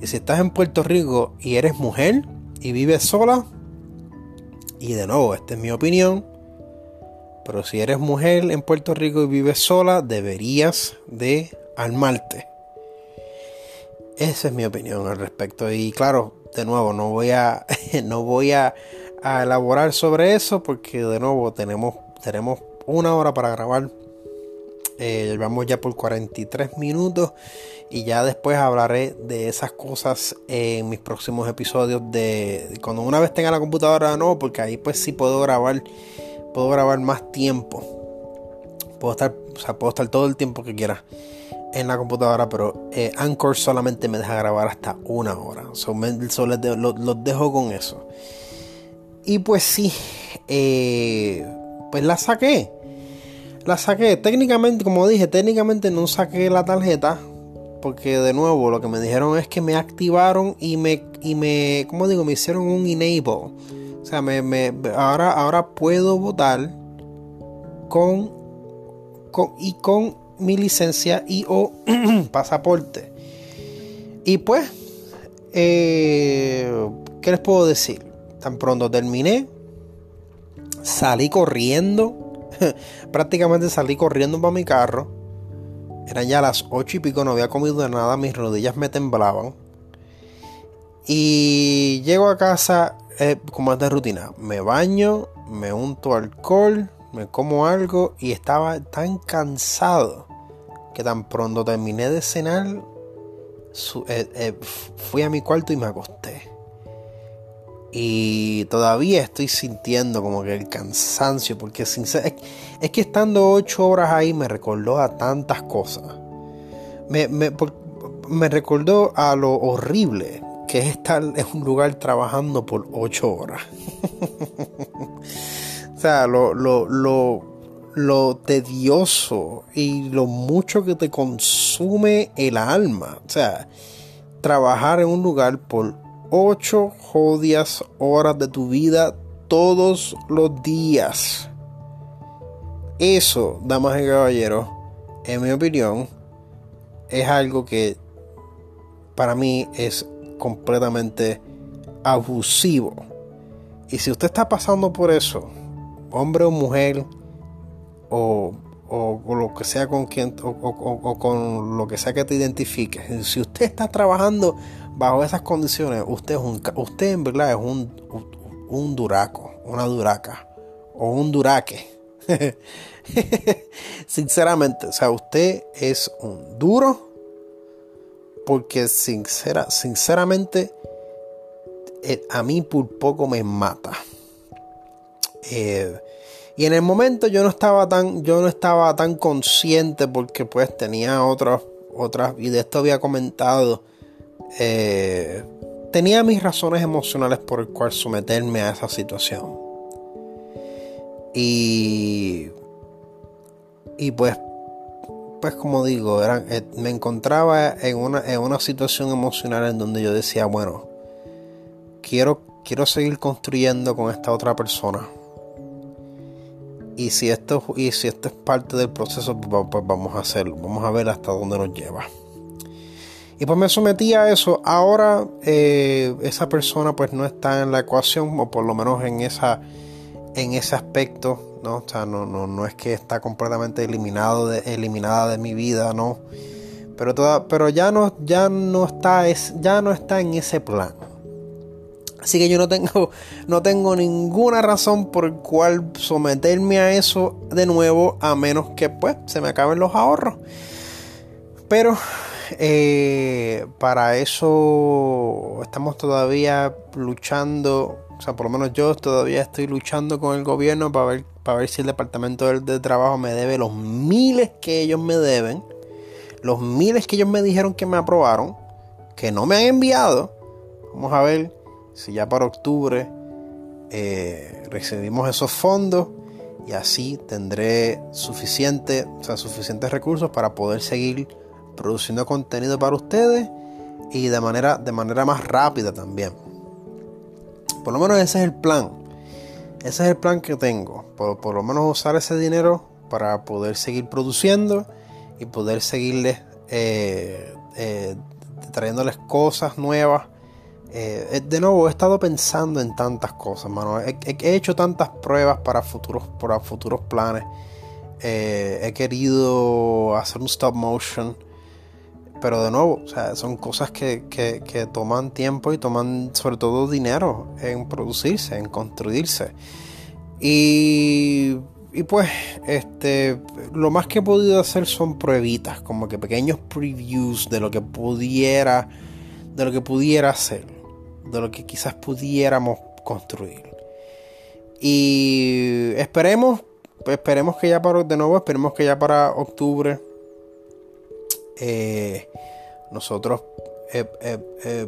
Y si estás en Puerto Rico y eres mujer y vives sola, y de nuevo, esta es mi opinión, pero si eres mujer en Puerto Rico y vives sola, deberías de armarte. Esa es mi opinión al respecto. Y claro, de nuevo, no voy a, no voy a, elaborar sobre eso porque de nuevo tenemos, tenemos una hora para grabar. Eh, vamos ya por 43 minutos y ya después hablaré de esas cosas en mis próximos episodios de cuando una vez tenga la computadora no porque ahí pues sí puedo grabar puedo grabar más tiempo puedo estar puedo estar todo el tiempo que quiera en la computadora pero eh, Anchor solamente me deja grabar hasta una hora solo los, dejo con eso y pues sí eh, pues la saqué la saqué técnicamente como dije técnicamente no saqué la tarjeta porque de nuevo lo que me dijeron es que me activaron y me, y me ¿cómo digo? Me hicieron un enable. O sea, me, ahora, ahora puedo votar con, con, y con mi licencia y o pasaporte. Y pues, eh, ¿qué les puedo decir? Tan pronto terminé, salí corriendo, prácticamente salí corriendo para mi carro Eran ya las ocho y pico, no había comido nada, mis rodillas me temblaban. Y llego a casa eh, como es de rutina. Me baño, me unto alcohol, me como algo y estaba tan cansado que tan pronto terminé de cenar, eh, eh, fui a mi cuarto y me acosté. Y todavía estoy sintiendo como que el cansancio, porque es, es, que estando ocho horas ahí me recordó a tantas cosas. Me, me, me recordó a lo horrible que es estar en un lugar trabajando por ocho horas. o sea, lo, lo, lo, lo, tedioso y lo mucho que te consume el alma. O sea, trabajar en un lugar por ocho jodidas horas de tu vida todos los días. Eso, damas y caballeros, en mi opinión, es algo que para mí es completamente abusivo. Y si usted está pasando por eso, hombre o mujer, o, o, lo que sea con quien, o, con lo que sea que te identifique, si usted está trabajando bajo esas condiciones, usted es un, usted en verdad es un, un duraco, una duraca, o un duraque. Sinceramente, o sea, usted es un duro porque sincera, sinceramente eh, a mí por poco me mata. Eh, y en el momento yo no estaba tan, yo no estaba tan consciente porque pues tenía otras, otras, y de esto había comentado, eh, tenía mis razones emocionales por el cual someterme a esa situación. Y, y pues pues como digo, eh, me encontraba en una, en una situación emocional en donde yo decía, bueno, quiero, quiero seguir construyendo con esta otra persona. Y si esto, y si esto es parte del proceso, pues, pues vamos a hacerlo. Vamos a ver hasta dónde nos lleva. Y pues me sometí a eso. Ahora eh, esa persona pues no está en la ecuación, o por lo menos en, esa, en ese aspecto ¿no? O sea, no, no, no es que está completamente eliminado eliminada de mi vida, ¿no? Pero, toda, pero ya, no, ya, no está, es, ya no está en ese plan. Así que yo no tengo, no tengo ninguna razón por cual someterme a eso de nuevo, a menos que pues se me acaben los ahorros. Pero eh, para eso estamos todavía luchando, o sea, por lo menos yo todavía estoy luchando con el gobierno para ver para ver si el departamento de, trabajo me debe los miles que ellos me deben, los miles que ellos me dijeron que me aprobaron, que no me han enviado. Vamos a ver si ya para octubre eh, recibimos esos fondos y así tendré o sea, suficientes recursos para poder seguir produciendo contenido para ustedes y de manera, de manera más rápida también. Por lo menos ese es el plan. Ese es el plan que tengo. Por, lo menos usar ese dinero para poder seguir produciendo y poder seguirles eh, eh, trayéndoles cosas nuevas. Eh, de nuevo, he estado pensando en tantas cosas, mano. He, hecho tantas pruebas para futuros, para futuros planes. he querido hacer un stop motion. Pero de nuevo, son cosas que, que, toman tiempo y toman sobre todo dinero en producirse, en construirse. Y, y pues, este, lo más que he podido hacer son pruebitas, como que pequeños previews de lo que pudiera, de lo que pudiera hacer, de lo que quizás pudiéramos construir. Y esperemos, esperemos que ya para, de nuevo, esperemos que ya para octubre eh, nosotros eh, eh,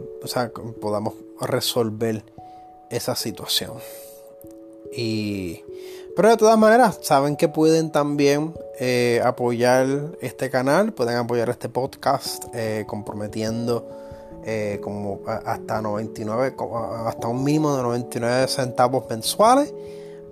podamos resolver esa situación. Y, pero de todas maneras, saben que pueden también apoyar este canal, pueden apoyar este podcast comprometiendo como hasta 99, hasta un mínimo de 99 centavos mensuales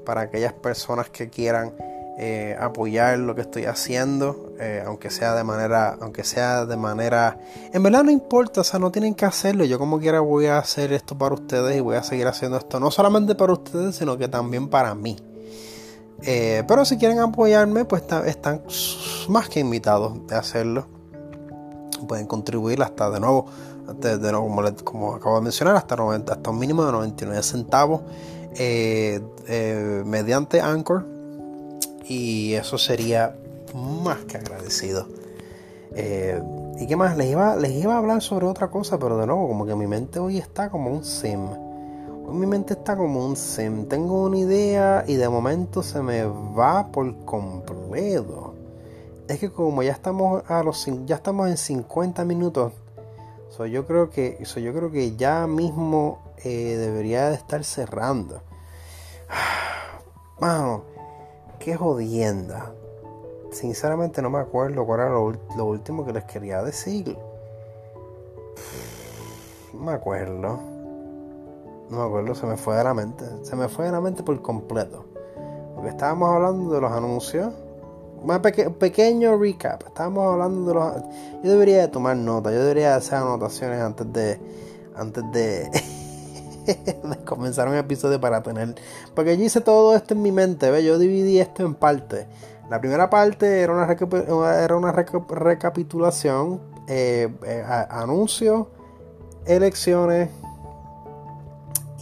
para aquellas personas que quieran eh, apoyar lo que estoy haciendo, eh, aunque sea de manera, aunque sea de manera, en verdad no importa, o sea, no tienen que hacerlo. Yo como quiera voy a hacer esto para ustedes y voy a seguir haciendo esto, no solamente para ustedes, sino que también para mí. Eh, pero si quieren apoyarme, pues están más que invitados a hacerlo. Pueden contribuir hasta de nuevo, de, nuevo como, acabo de mencionar, hasta, 90, hasta un mínimo de 99 centavos eh, eh, mediante Anchor. Y eso sería más que agradecido. ¿Y qué más? Les iba, les iba a hablar sobre otra cosa, pero de nuevo, como que mi mente hoy está como un sim mi mente está como un sim. Tengo una idea y de momento se me va por completo. Es que como ya estamos a los ya estamos en 50 minutos, yo creo que yo creo que ya mismo eh, debería de estar cerrando. Mano, qué jodienda. Sinceramente no me acuerdo cuál era lo, lo último que les quería decir. No me acuerdo. No me acuerdo, se me fue de la mente. Se me fue de la mente por completo. Porque estábamos hablando de los anuncios. Un pequeño recap. Estábamos hablando de los. Yo debería de tomar nota. Yo debería hacer anotaciones antes de. Antes de. de comenzar un episodio para tener. Porque yo hice todo esto en mi mente. ¿ve? Yo dividí esto en partes. La primera parte era una, era una recapitulación. Eh, eh, anuncios. Elecciones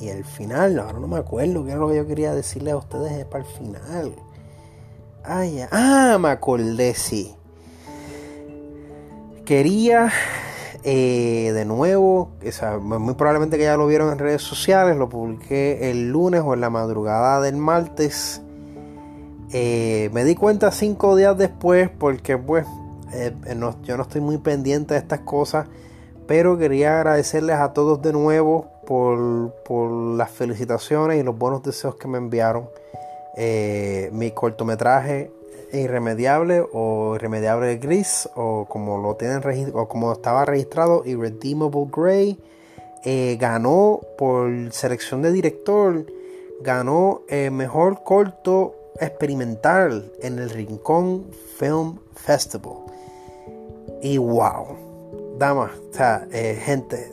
y el final, ahora no me acuerdo qué era lo que yo quería decirle a ustedes para el final. Ah, me acordé, sí. Quería eh, de nuevo, muy probablemente que ya lo vieron en redes sociales, lo publiqué el lunes o en la madrugada del martes. Eh, me di cuenta cinco días después porque pues eh, yo no estoy muy pendiente de estas cosas, pero quería agradecerles a todos de nuevo por, las felicitaciones y los buenos deseos que me enviaron. Eh, mi cortometraje Irremediable o Irremediable Gris o como lo tienen o como estaba registrado Irredeemable Grey eh, ganó por selección de director ganó el mejor corto experimental en el Rincón Film Festival. Y wow damas o sea, eh, gente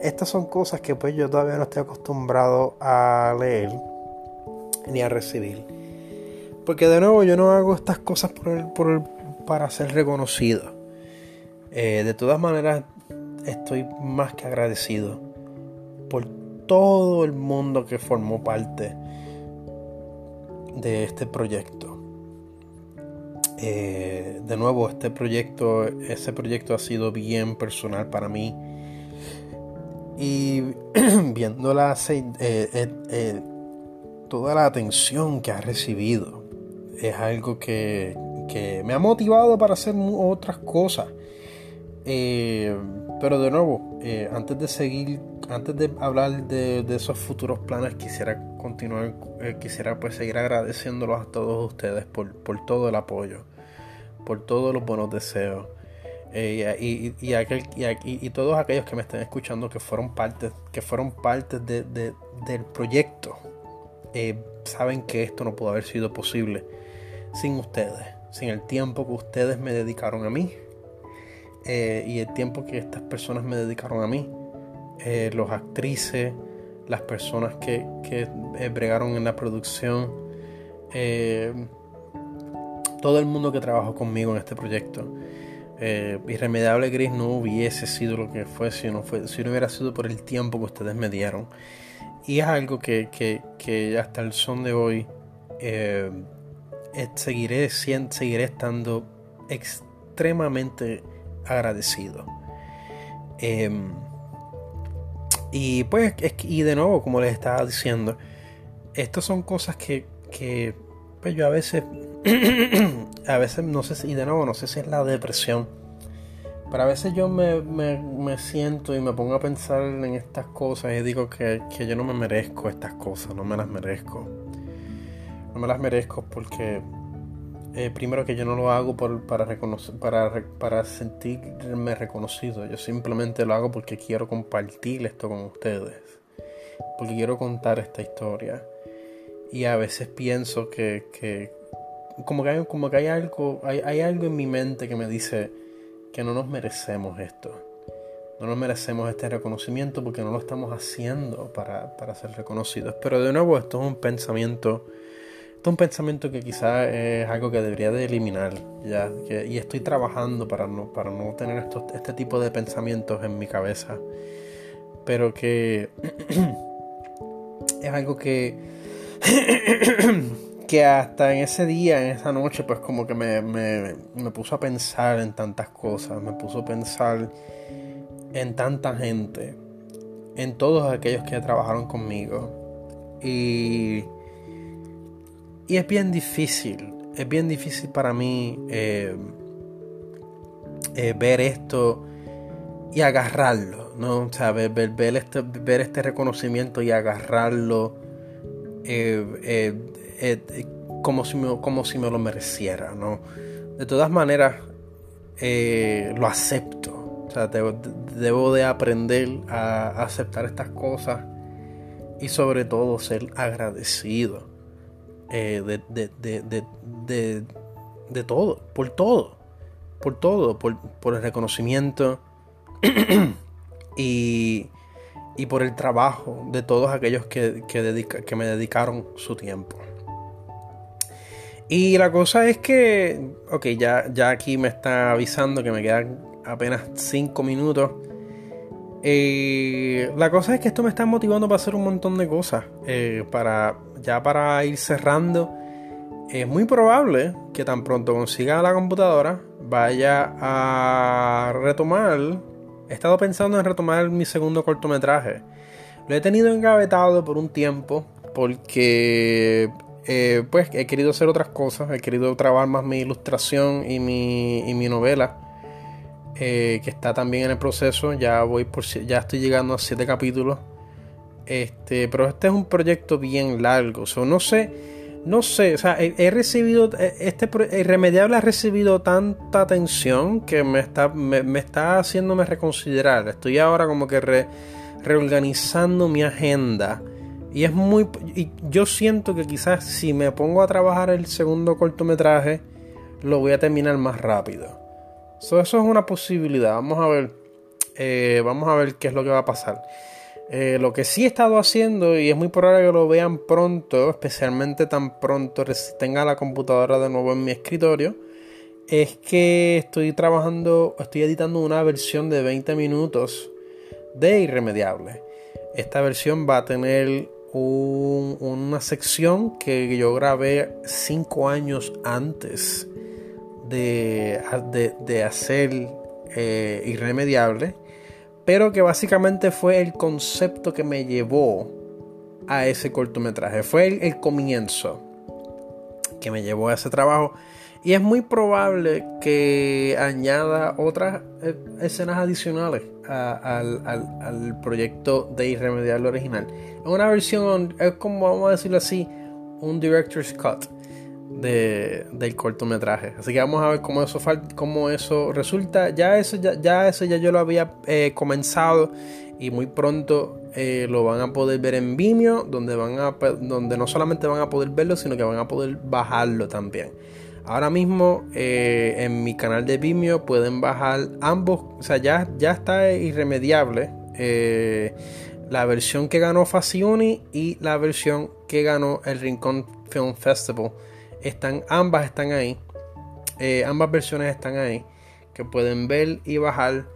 estas son cosas que pues yo todavía no estoy acostumbrado a leer ni a recibir. Porque de nuevo yo no hago estas cosas por para ser reconocido. Eh, de todas maneras estoy más que agradecido por todo el mundo que formó parte de este proyecto. Eh, de nuevo, este proyecto, ese proyecto ha sido bien personal para mí y viendo la, eh, eh, toda la atención que ha recibido, es algo que, me ha motivado para hacer otras cosas. pero de nuevo, antes de seguir, antes de hablar de, esos futuros planes, quisiera continuar, quisiera pues seguir agradeciéndolos a todos ustedes por, por todo el apoyo, por todos los buenos deseos. Eh, y, y, todos aquellos que me estén escuchando que fueron parte, que fueron parte de, del proyecto, eh, saben que esto no pudo haber sido posible sin ustedes, sin el tiempo que ustedes me dedicaron a mí eh, y el tiempo que estas personas me dedicaron a mí, los actrices, las personas que, que bregaron en la producción, todo el mundo que trabajó conmigo en este proyecto. Eh, Irremediable Gris no hubiese sido lo que fue si no, fue si no hubiera sido por el tiempo que ustedes me dieron. Y es algo que, que, hasta el son de hoy eh, seguiré, seguiré estando extremadamente agradecido. Em, y pues, y de nuevo, como les estaba diciendo, estas son cosas que, que pues yo a veces a veces no sé si, y de nuevo, no sé si es la depresión, pero a veces yo me, me, siento y me pongo a pensar en estas cosas y digo que, yo no me merezco estas cosas, no me las merezco. No me las merezco porque eh, primero que yo no lo hago por, para, reconocer, para, para sentirme reconocido, yo simplemente lo hago porque quiero compartir esto con ustedes, porque quiero contar esta historia. Y a veces pienso que, que, como que hay, como que hay algo, hay, algo en mi mente que me dice que no nos merecemos esto. no nos merecemos este reconocimiento porque no lo estamos haciendo para, ser reconocidos. Pero de nuevo, esto es un pensamiento, es un pensamiento que quizás es algo que debería de eliminar ya, y estoy trabajando para no, para no tener estos, este tipo de pensamientos en mi cabeza. Pero que es algo que que hasta en ese día, en esa noche, pues como que me, me, puso a pensar en tantas cosas, me puso a pensar en tanta gente, en todos aquellos que trabajaron conmigo. Y, y es bien difícil, es bien difícil para mí eh, eh, ver esto y agarrarlo, ¿no? O sea, ver, ver, este, ver este reconocimiento y agarrarlo. Eh, eh, como, si me, como si me lo mereciera, ¿no? De todas maneras, eh, lo acepto. O sea, debo, de aprender a aceptar estas cosas y sobre todo ser agradecido eh, de, de, de, todo, por todo, por todo, por, por el reconocimiento y, y, por el trabajo de todos aquellos que, que, que me dedicaron su tiempo. Y la cosa es que, ok, ya, ya aquí me está avisando que me quedan apenas 5 minutos. Eh, la cosa es que esto me está motivando para hacer un montón de cosas. Eh, para, ya para ir cerrando, es muy probable que tan pronto consiga la computadora vaya a retomar. He estado pensando en retomar mi segundo cortometraje. Lo he tenido engavetado por un tiempo porque eh, pues he querido hacer otras cosas, he querido trabajar más mi ilustración y mi, y mi novela, eh, que está también en el proceso, ya voy por ya estoy llegando a siete capítulos. Este, pero este es un proyecto bien largo, o no sé, no sé, o sea, he, recibido, e, este Irremediable ha recibido tanta atención que me está, me, está haciéndome reconsiderar. Estoy ahora como que reorganizando mi agenda y es muy. Y yo siento que quizás si me pongo a trabajar el segundo cortometraje, lo voy a terminar más rápido. eso es una posibilidad. Vamos a ver. Eh, vamos a ver qué es lo que va a pasar. Eh, lo que sí he estado haciendo, y es muy probable que lo vean pronto, especialmente tan pronto tenga la computadora de nuevo en mi escritorio, es que estoy trabajando, estoy editando una versión de 20 minutos de Irremediable. Esta versión va a tener una sección que yo grabé cinco años antes de, de, hacer eh, Irremediable, pero que básicamente fue el concepto que me llevó a ese cortometraje, fue el comienzo que me llevó a ese trabajo y es muy probable que añada otras eh, escenas adicionales al, proyecto de Irremediable original. Es una versión, es como vamos a decirlo así, un director's cut de, del cortometraje. Así que vamos a ver cómo eso, cómo eso resulta. Ya eso ya, ya, eso ya yo lo había eh, comenzado y muy pronto eh, lo van a poder ver en Vimeo, donde, van a, donde no solamente van a poder verlo, sino que van a poder bajarlo también. Ahora mismo eh, en mi canal de Vimeo pueden bajar ambos, o sea, ya, ya está irremediable. Eh, la versión que ganó Facioni y la versión que ganó el Rincón Film Festival. Están, ambas están ahí. Eh, ambas versiones están ahí. Que pueden ver y bajar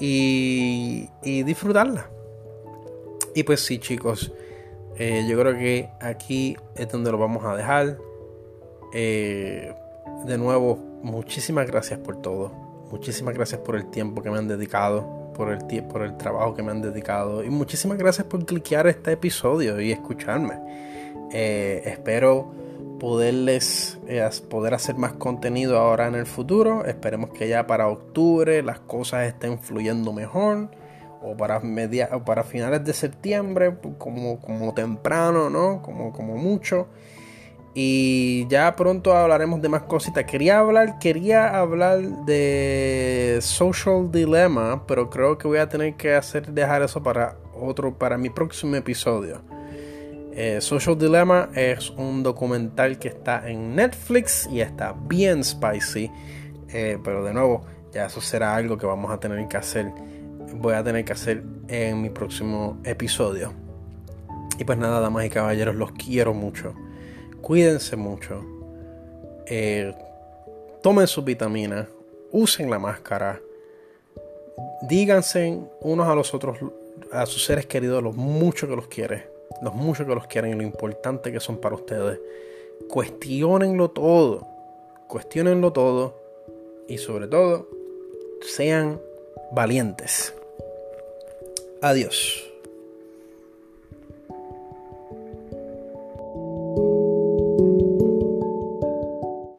y, y disfrutarla. Y pues sí, chicos. yo creo que aquí es donde lo vamos a dejar. Eh, de nuevo, muchísimas gracias por todo. Muchísimas gracias por el tiempo que me han dedicado, por el, por el trabajo que me han dedicado. Y muchísimas gracias por cliquear este episodio y escucharme. Eh, espero poderles eh, poder hacer más contenido ahora en el futuro. Esperemos que ya para octubre las cosas estén fluyendo mejor. O para, media, o para finales de septiembre, como, como temprano, ¿no? Como, como mucho. Y ya pronto hablaremos de más cositas. Quería hablar, quería hablar de Social Dilemma, pero creo que voy a tener que hacer dejar eso para otro, para mi próximo episodio. Eh, Social Dilemma es un documental que está en Netflix y está bien spicy. Eh, pero de nuevo, ya eso será algo que vamos a tener que hacer voy a tener que hacer en mi próximo episodio. Y pues nada, damas y caballeros, los quiero mucho. Cuídense mucho. Eh, tomen sus vitaminas. Usen la máscara. Díganse unos a los otros, a sus seres queridos, lo mucho que los quieren. Los mucho que los quieren y lo importante que son para ustedes. Cuestionenlo todo. Cuestionenlo todo. Y sobre todo, sean valientes. Adiós.